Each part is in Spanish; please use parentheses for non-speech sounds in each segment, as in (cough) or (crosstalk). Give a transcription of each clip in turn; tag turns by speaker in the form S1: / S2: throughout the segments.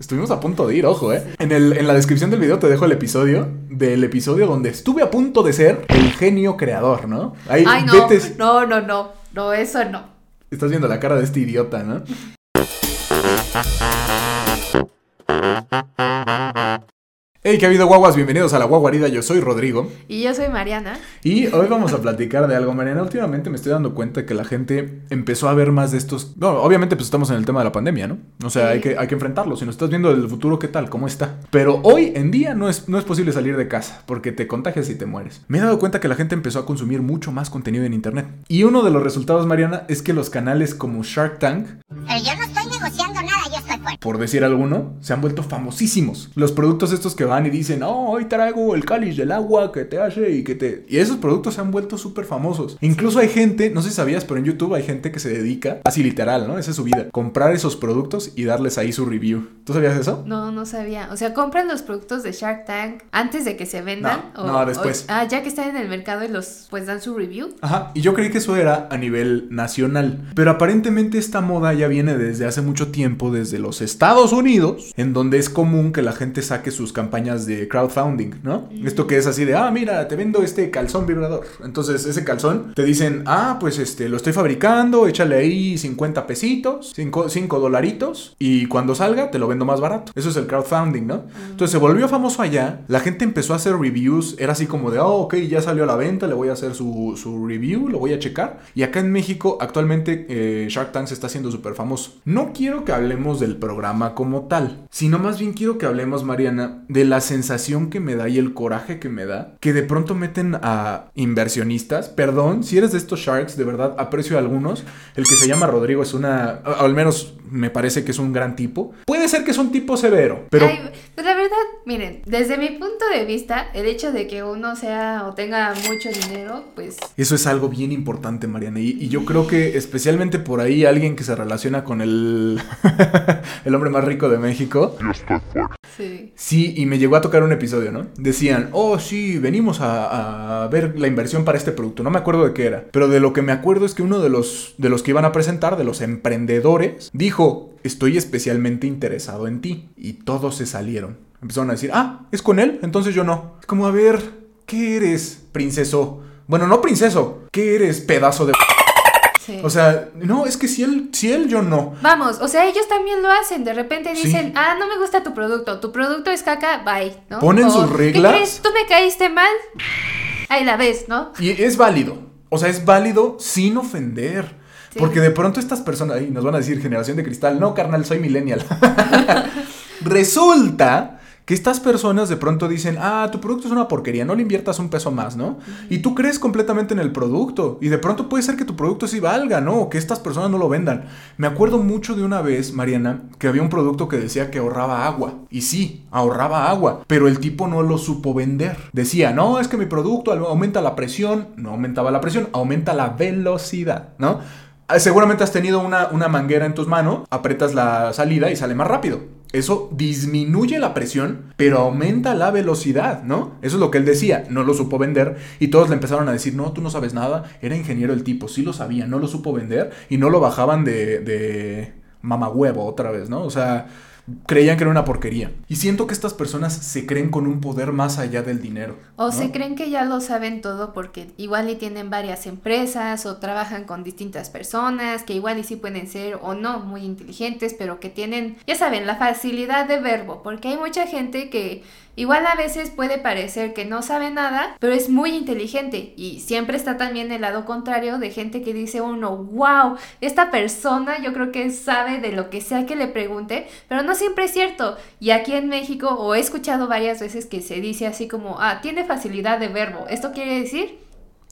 S1: Estuvimos a punto de ir, ojo, ¿eh? En, el, en la descripción del video te dejo el episodio del episodio donde estuve a punto de ser el genio creador, ¿no?
S2: Ahí, Ay, no, no, no, no, no, eso no.
S1: Estás viendo la cara de este idiota, ¿no? (laughs) Hey, ¿qué ha habido guaguas? Bienvenidos a la guaguarida, yo soy Rodrigo.
S2: Y yo soy Mariana.
S1: Y hoy vamos a platicar de algo, Mariana. Últimamente me estoy dando cuenta que la gente empezó a ver más de estos... No, obviamente pues estamos en el tema de la pandemia, ¿no? O sea, hay, que, hay que enfrentarlo. Si nos estás viendo del futuro, ¿qué tal? ¿Cómo está? Pero hoy en día no es, no es posible salir de casa porque te contagias y te mueres. Me he dado cuenta que la gente empezó a consumir mucho más contenido en Internet. Y uno de los resultados, Mariana, es que los canales como Shark Tank... Por decir alguno, se han vuelto famosísimos. Los productos estos que van y dicen, oh, hoy traigo el cáliz del agua que te hace y que te... Y esos productos se han vuelto súper famosos. Incluso hay gente, no sé si sabías, pero en YouTube hay gente que se dedica, así literal, ¿no? Esa es su vida, comprar esos productos y darles ahí su review. ¿Tú sabías eso?
S2: No, no sabía. O sea, compran los productos de Shark Tank antes de que se vendan.
S1: No, no después.
S2: ah, ya que están en el mercado y los, pues dan su review.
S1: Ajá, y yo creí que eso era a nivel nacional. Pero aparentemente esta moda ya viene desde hace mucho tiempo, desde los Estados Unidos, en donde es común que la gente saque sus campañas de crowdfunding, ¿no? Esto que es así de, ah, mira, te vendo este calzón vibrador. Entonces, ese calzón te dicen, ah, pues este, lo estoy fabricando, échale ahí 50 pesitos, 5, dolaritos, y cuando salga te lo vendo más barato. Eso es el crowdfunding, ¿no? Entonces se volvió famoso allá, la gente empezó a hacer reviews, era así como de, oh, ok, ya salió a la venta, le voy a hacer su, su review, lo voy a checar. Y acá en México, actualmente, eh, Shark Tank se está haciendo súper famoso. No quiero que hablemos del programa como tal, sino más bien quiero que hablemos, Mariana, de la sensación que me da y el coraje que me da, que de pronto meten a inversionistas. Perdón, si eres de estos sharks, de verdad aprecio a algunos. El que se llama Rodrigo es una, al menos me parece que es un gran tipo. Puede ser que es un tipo severo, pero...
S2: pues la verdad, miren, desde mi punto de vista, el hecho de que uno sea o tenga mucho dinero, pues...
S1: Eso es algo bien importante, Mariana. Y, yo creo que especialmente por ahí alguien que se relaciona con el, (laughs) el hombre más rico de México. Sí. Sí, y me llegó a tocar un episodio, ¿no? Decían, oh, sí, venimos a, a, ver la inversión para este producto. No me acuerdo de qué era. Pero de lo que me acuerdo es que uno de los, de los que iban a presentar, de los emprendedores, dijo, estoy especialmente interesado en ti. Y todos se salieron. Empezaron a decir, ah, es con él, entonces yo no. Es como, a ver, ¿qué eres, princeso? Bueno, no princeso, ¿qué eres, pedazo de... O sea, no, es que si él, si él, yo no.
S2: Vamos, o sea, ellos también lo hacen. De repente dicen, ah, no me gusta tu producto, tu producto es caca, bye, ¿no?
S1: Ponen sus reglas. ¿Qué crees?
S2: ¿Tú me caíste mal? Ahí la ves, ¿no?
S1: Y es válido. O sea, es válido sin ofender. Porque de pronto estas personas, ahí nos van a decir generación de cristal, no, carnal, soy millennial. (laughs) Resulta que estas personas de pronto dicen, ah, tu producto es una porquería, no le inviertas un peso más, ¿no? Y tú crees completamente en el producto y de pronto puede ser que tu producto sí valga, ¿no? O que estas personas no lo vendan. Me acuerdo mucho de una vez, Mariana, que había un producto que decía que ahorraba agua. Y sí, ahorraba agua, pero el tipo no lo supo vender. Decía, no, es que mi producto aumenta la presión, no aumentaba la presión, aumenta la velocidad, ¿no? Ah, seguramente has tenido una, una manguera en tus manos, apretas la salida y sale más rápido. Eso disminuye la presión, pero aumenta la velocidad, ¿no? Eso es lo que él decía, no lo supo vender y todos le empezaron a decir, no, tú no sabes nada, era ingeniero el tipo, sí lo sabía, no lo supo vender y no lo bajaban de, de mamahuevo otra vez, ¿no? O sea, creían que era una porquería. Y siento que estas personas se creen con un poder más allá del dinero.
S2: O se creen que ya lo saben todo porque igual y tienen varias empresas o trabajan con distintas personas que igual y sí pueden ser o no muy inteligentes, pero que tienen, ya saben, la facilidad de verbo, porque hay mucha gente que Igual a veces puede parecer que no sabe nada, pero es muy inteligente y siempre está también el lado contrario de gente que dice uno, wow, esta persona yo creo que sabe de lo que sea que le pregunte, pero no siempre es cierto. Y aquí en México, o he escuchado varias veces que se dice así como, ah, tiene facilidad de verbo. ¿Esto quiere decir?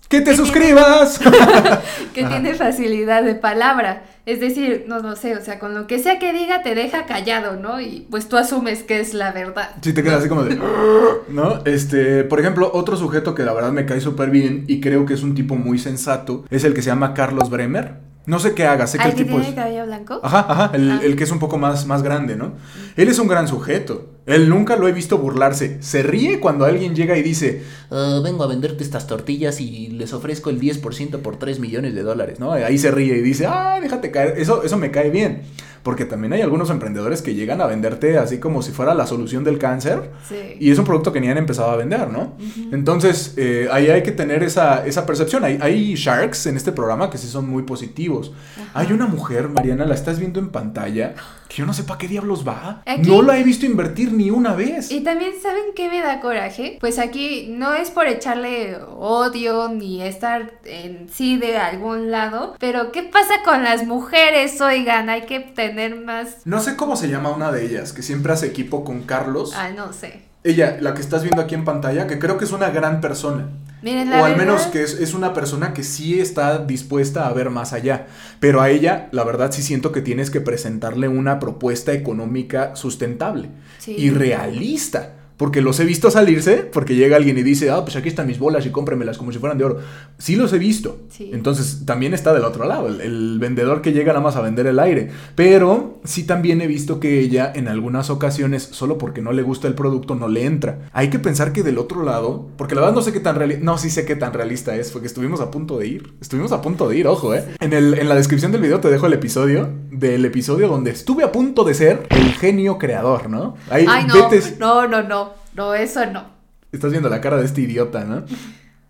S1: ¡Que te suscribas! (laughs)
S2: que tiene facilidad de palabra. Es decir, no, no sé, o sea, con lo que sea que diga te deja callado, ¿no? Y pues tú asumes que es la verdad.
S1: Sí, te quedas así como de... (gasps) ¿No? Este, por ejemplo, otro sujeto que la verdad me cae súper bien y creo que es un tipo muy sensato es el que se llama Carlos Bremer. No sé qué haga, sé que el,
S2: tipo tiene cabello blanco?
S1: Ajá, ajá, el, ah. el, que es un poco más, más grande, ¿no? Él es un gran sujeto. Él nunca lo he visto burlarse. Se ríe cuando alguien llega y dice, "Ah, vengo a venderte estas tortillas y les ofrezco el 10% por 3 millones de dólares, ¿no? Ahí se ríe y dice, ah, déjate caer. Eso, eso me cae bien. Porque también hay algunos emprendedores que llegan a venderte así como si fuera la solución del cáncer.
S2: Sí.
S1: Y es un producto que ni han empezado a vender, ¿no? Entonces, eh, ahí hay que tener esa, esa percepción. Hay, hay sharks en este programa que sí son muy positivos. Hay una mujer, Mariana, la estás viendo en pantalla, (gasps) que yo no sé para qué diablos va.
S2: Aquí-
S1: No la he visto invertir ni una vez.
S2: Y también, ¿saben qué me da coraje? Pues aquí no es por echarle odio ni estar en sí de algún lado, pero ¿qué pasa con las mujeres? Oigan, hay que tener más...
S1: No sé cómo se llama una de ellas, que siempre hace equipo con Carlos.
S2: Ah, no sé.
S1: Ella, la que estás viendo aquí en pantalla, que creo que es una gran persona.
S2: Miren, la
S1: o al menos que es, es una persona que sí está dispuesta a ver más allá. Pero a ella, la verdad, sí siento que tienes que presentarle una propuesta económica sustentable
S2: Sí.
S1: y realista. Porque los he visto salirse, porque llega alguien y dice, ah, pues aquí están mis bolas y cómpremelas como si fueran de oro. Sí los he visto.
S2: Sí.
S1: Entonces también está del otro lado, el, el vendedor que llega nada más a vender el aire. Pero sí también he visto que ella en algunas ocasiones, solo porque no le gusta el producto, no le entra. Hay que pensar que del otro lado, porque la verdad no sé qué tan realista, no, sí sé qué tan realista es, porque estuvimos a punto de ir. Estuvimos a punto de ir, ojo, eh. En, el, en la descripción del video te dejo el episodio, del episodio donde estuve a punto de ser el genio creador, ¿no? Ahí
S2: Ay, no,
S1: vete-
S2: no, no, no, no, eso no.
S1: Estás viendo la cara de este idiota, ¿no?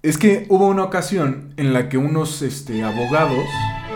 S1: Es que hubo una ocasión en la que unos este, abogados,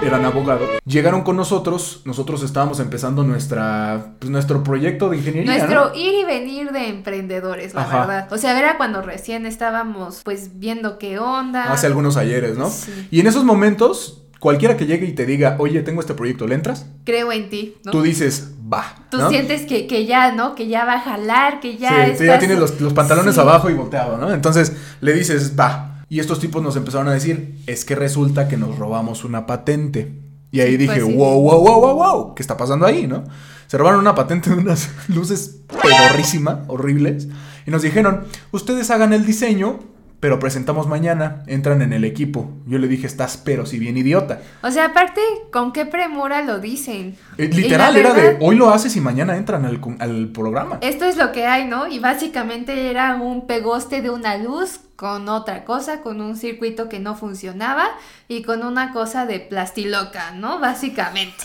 S1: eran abogados, llegaron con nosotros, nosotros estábamos empezando nuestra, pues, nuestro proyecto de ingeniería,
S2: Nuestro
S1: ¿no?
S2: ir y venir de emprendedores, la
S1: Ajá.
S2: verdad. O sea, era cuando recién estábamos pues viendo qué onda.
S1: Hace algunos ayeres, ¿no?
S2: Sí.
S1: Y en esos momentos, cualquiera que llegue y te diga, oye, tengo este proyecto, ¿le entras?
S2: Creo en ti, ¿no?
S1: Tú dices, va.
S2: Tú
S1: ¿no?
S2: sientes que, que ya, ¿no? Que ya va a jalar, que ya
S1: sí, tú ya tienes los, los pantalones
S2: Sí.
S1: abajo y volteado, ¿no? Entonces le dices, va. Y estos tipos nos empezaron a decir, es que resulta que nos robamos una patente. Y ahí
S2: Sí,
S1: dije,
S2: pues sí.
S1: wow, wow, wow, wow, wow, ¿qué está pasando ahí, no? Se robaron una patente de unas (laughs) luces pedorrísima, horribles. Y nos dijeron, ustedes hagan el diseño, pero presentamos mañana, entran en el equipo. Yo le dije, estás pero si bien idiota.
S2: O sea, aparte, ¿con qué premura lo dicen?
S1: Eh, literal, era de, hoy lo haces y mañana entran al, al programa.
S2: Esto es lo que hay, ¿no? Y básicamente era un pegoste de una luz con otra cosa, con un circuito que no funcionaba y con una cosa de plastiloca, ¿no? Básicamente.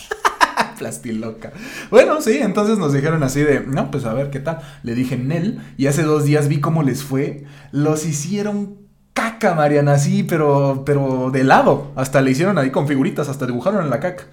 S1: Plastiloca. Bueno, sí, entonces nos dijeron así de, no, pues a ver qué tal. Le dije Nel y hace dos días vi cómo les fue. Los hicieron caca, Mariana, sí, pero, pero de lado. Hasta le hicieron ahí con figuritas, hasta dibujaron en la caca.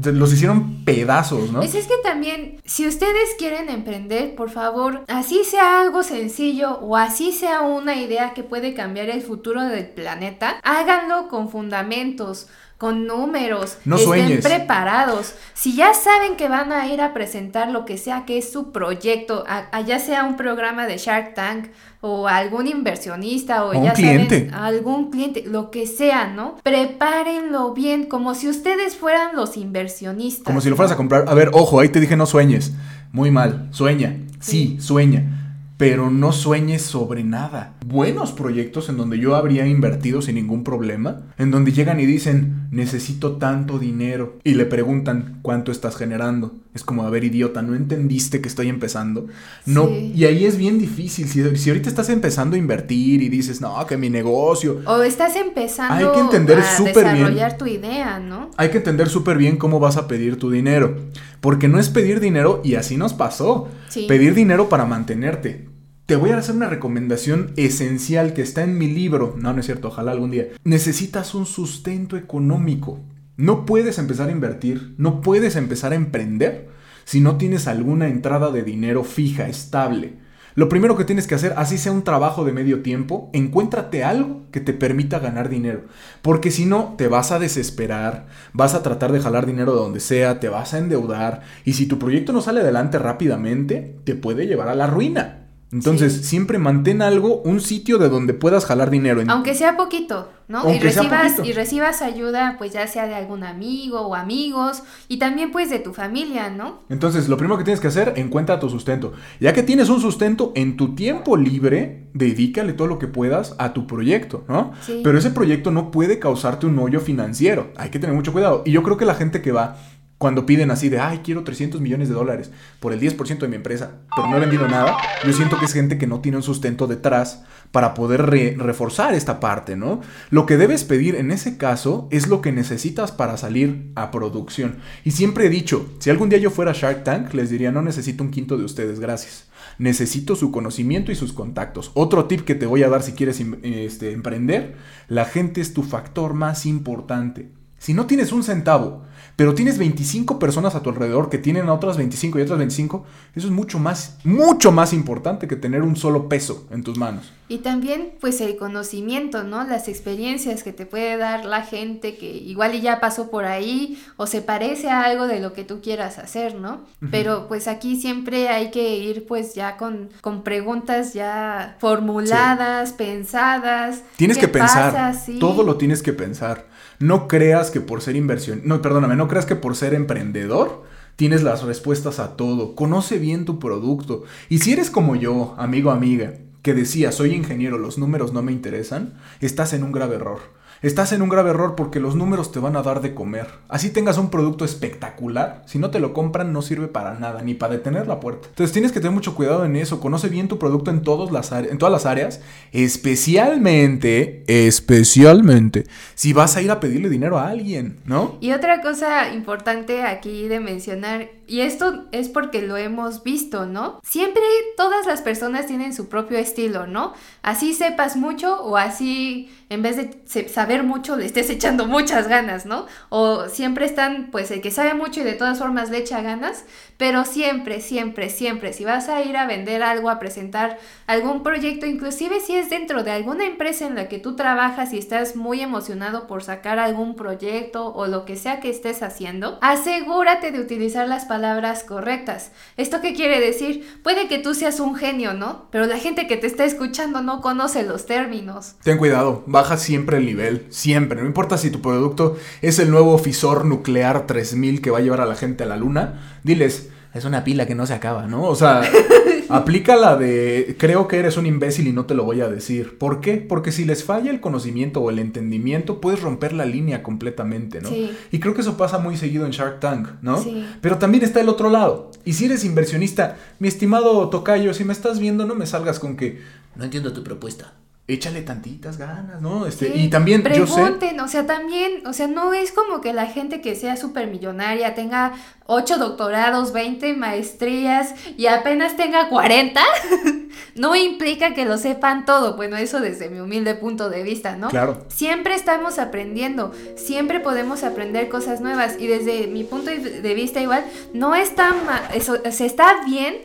S1: Los hicieron pedazos, ¿no?
S2: Pues es que también, si ustedes quieren emprender, por favor, así sea algo sencillo o así sea una idea que puede cambiar el futuro del planeta, háganlo con fundamentos, con números,
S1: No
S2: estén
S1: sueñes.
S2: preparados. Si ya saben que van a ir a presentar lo que sea que es su proyecto, a- a ya sea un programa de Shark Tank o algún inversionista o,
S1: O un
S2: ya
S1: cliente.
S2: saben, algún cliente, lo que sea, ¿no? Prepárenlo bien, como si ustedes fueran los inversionistas.
S1: Como si lo fueras a comprar. A ver, ojo, ahí te dije no sueñes. Muy mal, sueña. Sí,
S2: Sí.
S1: sueña. Pero no sueñes sobre nada. Buenos proyectos en donde yo habría invertido sin ningún problema. En donde llegan y dicen, necesito tanto dinero. Y le preguntan, ¿cuánto estás generando? Es como, a ver, idiota, ¿no entendiste que estoy empezando? No,
S2: Sí.
S1: y ahí es bien difícil. Si, si ahorita estás empezando a invertir y dices, no, que mi negocio.
S2: O estás empezando
S1: Hay que entender
S2: a
S1: súper bien.
S2: desarrollar tu idea, ¿no?
S1: Hay que entender súper bien cómo vas a pedir tu dinero. Porque no es pedir dinero y así nos pasó. Pedir dinero para mantenerte. Te voy a hacer una recomendación esencial que está en mi libro. No, no es cierto, ojalá algún día. Necesitas un sustento económico. No puedes empezar a invertir, no puedes empezar a emprender si no tienes alguna entrada de dinero fija, estable. Lo primero que tienes que hacer, así sea un trabajo de medio tiempo, encuéntrate algo que te permita ganar dinero. Porque si no, te vas a desesperar, vas a tratar de jalar dinero de donde sea, te vas a endeudar. Y si tu proyecto no sale adelante rápidamente, te puede llevar a la ruina. Entonces,
S2: Sí.
S1: siempre mantén algo, un sitio de donde puedas jalar dinero. En-
S2: Aunque sea poquito, ¿no? y
S1: Aunque
S2: recibas, y recibas ayuda, pues ya sea de algún amigo o amigos, y también pues de tu familia, ¿no?
S1: Entonces, lo primero que tienes que hacer, encuentra tu sustento. Ya que tienes un sustento, en tu tiempo libre, dedícale todo lo que puedas a tu proyecto, ¿no?
S2: Sí.
S1: Pero ese proyecto no puede causarte un hoyo financiero. Hay que tener mucho cuidado. Y yo creo que la gente que va Cuando piden así de, ay, quiero 300 millones de dólares por el 10% de mi empresa, pero no he vendido nada, yo siento que es gente que no tiene un sustento detrás para poder reforzar esta parte, ¿no? Lo que debes pedir en ese caso es lo que necesitas para salir a producción. Y siempre he dicho, si algún día yo fuera Shark Tank, les diría, no necesito un quinto de ustedes, gracias. Necesito su conocimiento y sus contactos. Otro tip que te voy a dar si quieres este, emprender, la gente es tu factor más importante. Si no tienes un centavo, pero tienes 25 personas a tu alrededor que tienen a otras 25 y otras 25, eso es mucho más, mucho más importante que tener un solo peso en tus manos.
S2: Y también, pues, el conocimiento, ¿no? Las experiencias que te puede dar la gente que igual ya pasó por ahí o se parece a algo de lo que tú quieras hacer, ¿no? Pero, pues, aquí siempre hay que ir, pues, ya con, con preguntas ya formuladas, pensadas.
S1: Tienes que pensar. Todo lo tienes que pensar. No creas que por ser inversión, no, perdóname, no creas que por ser emprendedor tienes las respuestas a todo. Conoce bien tu producto. Y si eres como yo, amigo, amiga, que decía, soy ingeniero, los números no me interesan, estás en un grave error. Estás en un grave error porque los números te van a dar de comer. Así tengas un producto espectacular, si no te lo compran no sirve para nada, ni para detener la puerta. Entonces tienes que tener mucho cuidado en eso, conoce bien tu producto en, todas las en todas las áreas, especialmente, especialmente, si vas a ir a pedirle dinero a alguien, ¿no?
S2: Y otra cosa importante aquí de mencionar, y esto es porque lo hemos visto, ¿no? Siempre todas las personas tienen su propio estilo, ¿no? Así sepas mucho o así en vez de saber mucho, le estés echando muchas ganas, ¿no? O siempre están, pues, el que sabe mucho y de todas formas le echa ganas, pero siempre, siempre, siempre, si vas a ir a vender algo, a presentar algún proyecto, inclusive si es dentro de alguna empresa en la que tú trabajas y estás muy emocionado por sacar algún proyecto o lo que sea que estés haciendo, asegúrate de utilizar las palabras correctas. ¿Esto qué quiere decir? Puede que tú seas un genio, ¿no? Pero la gente que te está escuchando no conoce los términos.
S1: Ten cuidado, baja siempre el nivel, siempre. No importa si tu producto es el nuevo fisor nuclear 3000 que va a llevar a la gente a la luna, diles, es una pila que no se acaba, ¿no? O sea, (laughs) aplica la de creo que eres un imbécil y no te lo voy a decir. ¿Por qué? Porque si les falla el conocimiento o el entendimiento, puedes romper la línea completamente, ¿no? Sí. Y creo que eso pasa muy seguido en Shark Tank, ¿no? Sí. Pero también está el otro lado. Y si eres inversionista, mi estimado Tocayo, si me estás viendo, no me salgas con que no entiendo tu propuesta échale tantitas ganas, ¿no? Este, y también
S2: pregunten,
S1: yo
S2: o sea, también, o sea, no es como que la gente que sea súper millonaria tenga 8 doctorados, 20 maestrías y apenas tenga 40, (laughs) no implica que lo sepan todo, bueno, eso desde mi humilde punto de vista, ¿no?
S1: Claro.
S2: Siempre estamos aprendiendo, siempre podemos aprender cosas nuevas y desde mi punto de vista igual, no está mal, eso, o sea, está bien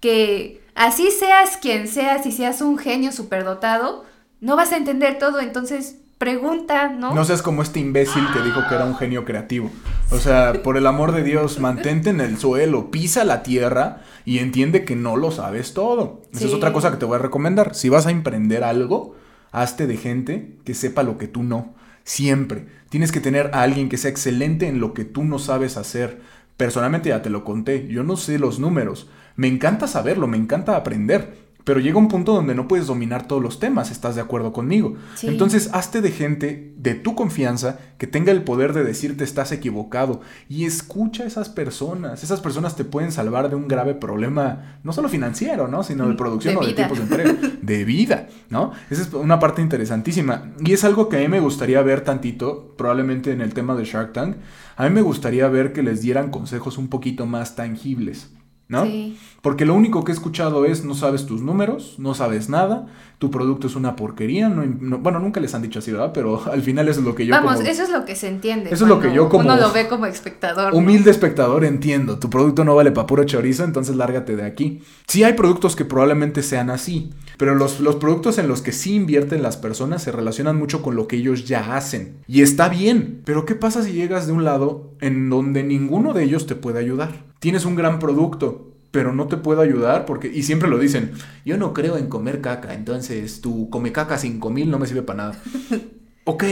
S2: que Así seas quien seas y seas un genio superdotado, no vas a entender todo, entonces pregunta, ¿no?
S1: No seas como este imbécil que dijo que era un genio creativo. O sea, por el amor de Dios, mantente en el suelo, pisa la tierra y entiende que no lo sabes todo. Esa es otra cosa que te voy a recomendar. Si vas a emprender algo, hazte de gente que sepa lo que tú no. Siempre. Tienes que tener a alguien que sea excelente en lo que tú no sabes hacer. Personalmente ya te lo conté, yo no sé los números, me encanta saberlo, me encanta aprender, pero llega un punto donde no puedes dominar todos los temas, ¿estás de acuerdo conmigo? Entonces, hazte de gente de tu confianza que tenga el poder de decirte estás equivocado y escucha a esas personas. Esas personas te pueden salvar de un grave problema, no solo financiero, ¿no? Sino de mm, producción o de tiempos de entrega, (laughs) de vida, ¿no? Esa es una parte interesantísima. Y es algo que a mí me gustaría ver tantito, probablemente en el tema de Shark Tank, a mí me gustaría ver que les dieran consejos un poquito más tangibles. ¿No? Sí. Porque lo único que he escuchado es no sabes tus números, no sabes nada, tu producto es una porquería, no, bueno, nunca les han dicho así, ¿verdad? Pero (laughs) al final eso es lo que yo
S2: Vamos, eso es lo que se entiende.
S1: Eso es lo que yo como
S2: uno lo ve como espectador.
S1: Humilde espectador entiendo, tu producto no vale para puro chorizo, entonces lárgate de aquí. Sí hay productos que probablemente sean así, pero los, los productos en los que sí invierten las personas se relacionan mucho con lo que ellos ya hacen. Y está bien, pero ¿qué pasa si llegas de un lado en donde ninguno de ellos te puede ayudar? Tienes un gran producto, pero no te puedo ayudar porque, y siempre lo dicen, yo no creo en comer caca, entonces tu come caca 5000 no me sirve para nada. (laughs) ok,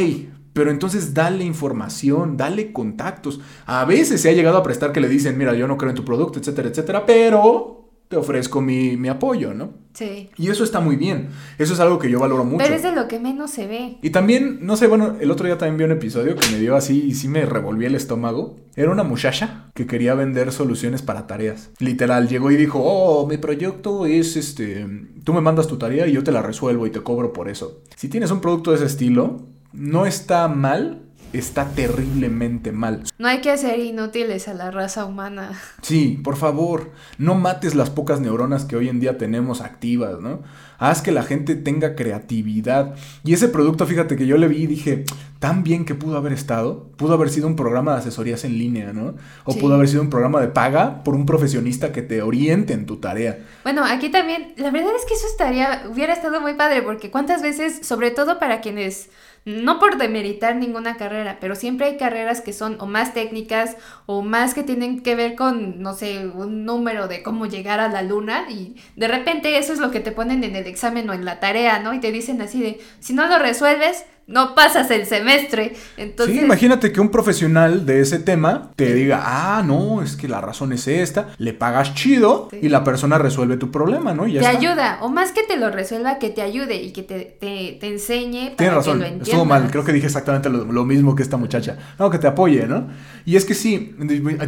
S1: pero entonces dale información, dale contactos. A veces se ha llegado a prestar que le dicen, mira, yo no creo en tu producto, etcétera, etcétera, pero te ofrezco mi, mi apoyo, ¿no?
S2: Sí.
S1: Y eso está muy bien. Eso es algo que yo valoro mucho.
S2: Pero es de lo que menos se ve.
S1: Y también, no sé, bueno, el otro día también vi un episodio que me dio así y sí me revolvió el estómago. Era una muchacha que quería vender soluciones para tareas. Literal, llegó y dijo, oh, mi proyecto es este, tú me mandas tu tarea y yo te la resuelvo y te cobro por eso. Si tienes un producto de ese estilo, no está mal, está terriblemente mal.
S2: No hay que hacer inútiles a la raza humana.
S1: Sí, por favor, no mates las pocas neuronas que hoy en día tenemos activas, ¿no? Haz que la gente tenga creatividad. Y ese producto, fíjate que yo le vi y dije, tan bien que pudo haber estado, pudo haber sido un programa de asesorías en línea, ¿no? O
S2: Sí.
S1: pudo haber sido un programa de paga por un profesionista que te oriente en tu tarea.
S2: Bueno, aquí también, la verdad es que eso estaría, hubiera estado muy padre, porque cuántas veces, sobre todo para quienes, no por demeritar ninguna carrera, pero siempre hay carreras que son o más técnicas o más que tienen que ver con, no sé, un número de cómo llegar a la luna y de repente eso es lo que te ponen en el examen o en la tarea, ¿no? Y te dicen así de, si no lo resuelves, no pasas el semestre. Entonces,
S1: sí, imagínate que un profesional de ese tema te diga, ah, no, es que la razón es esta, le pagas chido
S2: Sí.
S1: y la persona resuelve tu problema, ¿no? Y ya
S2: te
S1: está.
S2: ayuda, o más que te lo resuelva, que te ayude y que te, te, te enseñe para
S1: Tienes
S2: que
S1: razón,
S2: lo
S1: estuvo mal,
S2: entiendas.
S1: creo que dije exactamente lo, lo mismo que esta muchacha. No, que te apoye, ¿no? Y es que sí,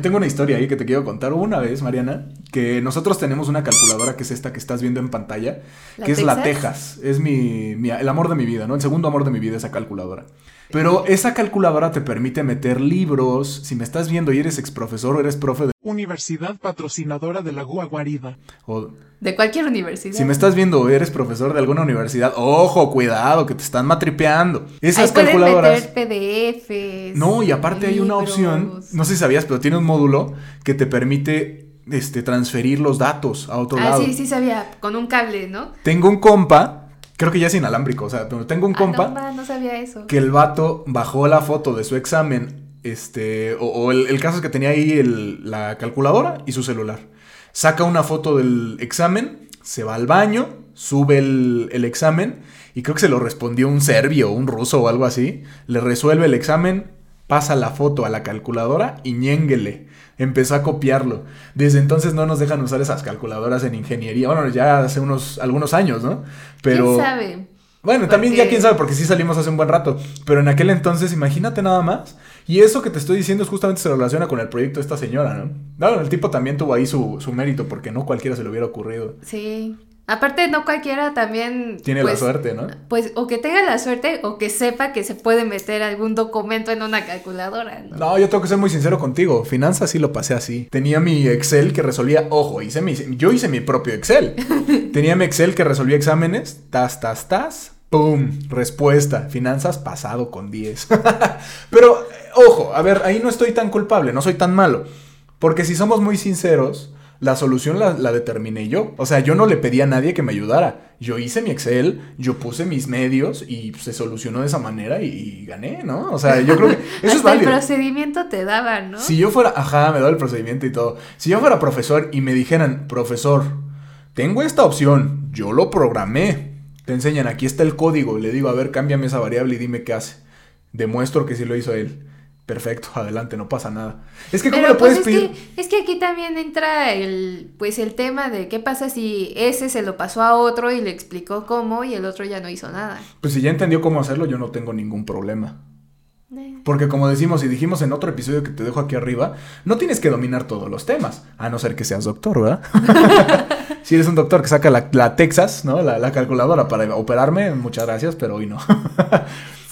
S1: tengo una historia ahí que te quiero contar. Una vez, Mariana, que nosotros tenemos una calculadora que es esta que estás viendo en pantalla,
S2: ¿La
S1: que es la
S2: Texas?
S1: Es mi, mi- el amor de mi vida, ¿no? El segundo amor de mi vida, esa calculadora. Pero esa calculadora te permite meter libros. Si me estás viendo y eres ex profesor o eres profe de...
S3: Universidad patrocinadora de la Gua Guarida.
S1: o-
S2: De cualquier universidad.
S1: si me estás viendo o eres profesor de alguna universidad, ojo, cuidado, que te están matripeando. Esas
S2: Ahí pueden
S1: calculadoras...
S2: meter PDFs.
S1: No, y aparte hay una opción, no sé si sabías, pero tiene un módulo que te permite este, transferir los datos a otro
S2: Ah,
S1: lado.
S2: sí, sí sabía, con un cable, ¿no?
S1: Tengo un compa, creo que ya es inalámbrico, o sea, tengo un
S2: Ah,
S1: compa
S2: no, ma, no sabía eso.
S1: que el vato bajó la foto de su examen, este, o, o el, el caso es que tenía ahí el- la calculadora y su celular. Saca una foto del examen, se va al baño, sube el, el examen y creo que se lo respondió un serbio, un ruso o algo así. Le resuelve el examen, pasa la foto a la calculadora y ñénguele. Empezó a copiarlo. Desde entonces no nos dejan usar esas calculadoras en ingeniería. Bueno, ya hace unos algunos años, ¿no? Pero
S2: ¿Quién sabe?
S1: bueno, también ya quién sabe, porque sí salimos hace un buen rato. Pero en aquel entonces, imagínate nada más. Y eso que te estoy diciendo es justamente se relaciona con el proyecto de esta señora, ¿no? El tipo también tuvo ahí su, su mérito, porque no cualquiera se le hubiera ocurrido.
S2: Sí. Aparte, no cualquiera también.
S1: Tiene la
S2: pues,
S1: suerte, ¿no?
S2: Pues, o que tenga la suerte, o que sepa que se puede meter algún documento en una calculadora, ¿no?
S1: No, yo tengo que ser muy sincero contigo. Finanzas sí lo pasé así. Tenía mi Excel que resolvía, ojo, hice mi, yo hice mi propio Excel. (laughs) Tenía mi Excel que resolvía exámenes, tas, tas, tas, ¡pum! Respuesta, finanzas pasado con 10. (laughs) Pero, eh, ojo, a ver, ahí no estoy tan culpable, no soy tan malo. Porque si somos muy sinceros, la solución la, la determiné yo. O sea, yo no le pedí a nadie que me ayudara. Yo hice mi Excel, yo puse mis medios y se solucionó de esa manera y, y gané, ¿no? O sea, yo creo que (laughs) eso es
S2: Hasta el
S1: válido.
S2: procedimiento te daba, ¿no?
S1: Si yo fuera, ajá, me da el procedimiento y todo. Si yo fuera profesor y me dijeran, profesor, tengo esta opción, yo lo programé. Te enseñan, aquí está el código. Le digo, a ver, cámbiame esa variable y dime qué hace. Demuestro que sí lo hizo él. Perfecto, adelante, no pasa nada. Es que, ¿cómo
S2: Pero
S1: le puedes
S2: pues es
S1: pedir?
S2: que, es que aquí también entra el, pues el tema de qué pasa si ese se lo pasó a otro y le explicó cómo y el otro ya no hizo nada.
S1: Pues si ya entendió cómo hacerlo, yo no tengo ningún problema.
S2: Eh,
S1: Porque como decimos y dijimos en otro episodio que te dejo aquí arriba, no tienes que dominar todos los temas, a no ser que seas doctor, ¿verdad? (laughs) si eres un doctor que saca la, la Texas, ¿no? La, la calculadora para operarme, muchas gracias, pero hoy no. (laughs)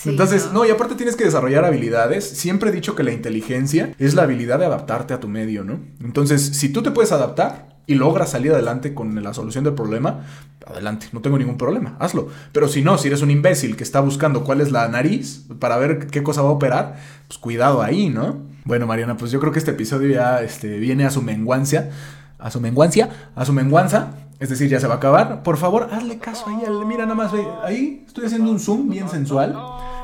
S2: Sí,
S1: Entonces,
S2: ¿no?
S1: no, y aparte tienes que desarrollar habilidades. Siempre he dicho que la inteligencia es la habilidad de adaptarte a tu medio, ¿no? Entonces, si tú te puedes adaptar y logras salir adelante con la solución del problema, adelante, no tengo ningún problema, hazlo. Pero si no, si eres un imbécil que está buscando cuál es la nariz para ver qué cosa va a operar, pues cuidado ahí, ¿no? Bueno, Mariana, pues yo creo que este episodio ya este, viene a su menguancia, a su menguancia, a su menguanza. Es decir, ya se va a acabar. Por favor, hazle caso ahí. Mira, nada más, ahí estoy haciendo un zoom bien sensual.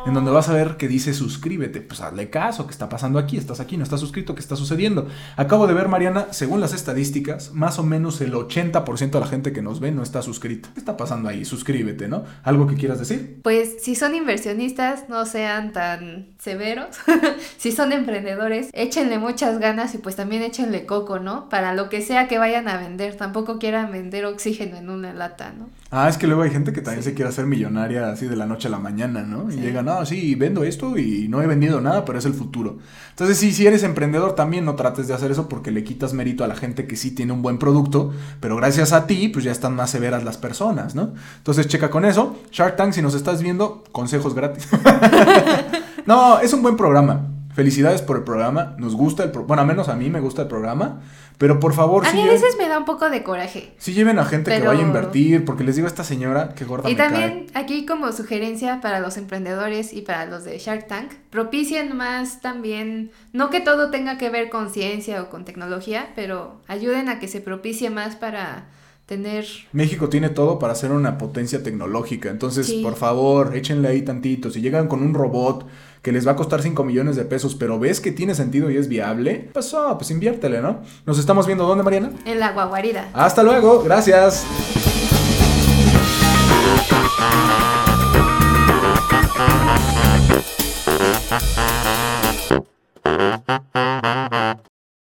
S1: En donde vas a ver que dice suscríbete. Pues hazle caso, ¿qué está pasando aquí? ¿Estás aquí? ¿No estás suscrito? ¿Qué está sucediendo? Acabo de ver, Mariana, según las estadísticas, más o menos el 80% de la gente que nos ve no está suscrita. ¿Qué está pasando ahí? Suscríbete, ¿no? ¿Algo que quieras decir?
S2: Pues si son inversionistas, no sean tan severos. (laughs) si son emprendedores, échenle muchas ganas y pues también échenle coco, ¿no? Para lo que sea que vayan a vender. Tampoco quieran vender oxígeno en una lata, ¿no?
S1: Ah, es que luego hay gente que también se quiere hacer millonaria así de la noche a la mañana, ¿no? Y llegan, no, sí, vendo esto y no he vendido nada, pero es el futuro. Entonces, sí, si eres emprendedor también no trates de hacer eso porque le quitas mérito a la gente que sí tiene un buen producto, pero gracias a ti, pues ya están más severas las personas, ¿no? Entonces, checa con eso. Shark Tank, si nos estás viendo, consejos gratis. (laughs) no, es un buen programa. Felicidades por el programa. Nos gusta el pro bueno, a menos a mí me gusta el programa. Pero por favor,
S2: a
S1: sí
S2: mí a veces me da un poco de coraje.
S1: Sí lleven a gente que vaya a invertir, porque les digo a esta señora que gorda
S2: Y también aquí como sugerencia para los emprendedores y para los de Shark Tank, propicien más también, no que todo tenga que ver con ciencia o con tecnología, pero ayuden a que se propicie más para tener...
S1: México tiene todo para ser una potencia tecnológica, entonces por favor, échenle ahí tantito, si llegan con un robot que les va a costar 5 millones de pesos, pero ves que tiene sentido y es viable, pues, oh, pues inviértele, ¿no? Nos estamos viendo dónde, Mariana?
S2: En la guaguarida.
S1: Hasta luego, gracias.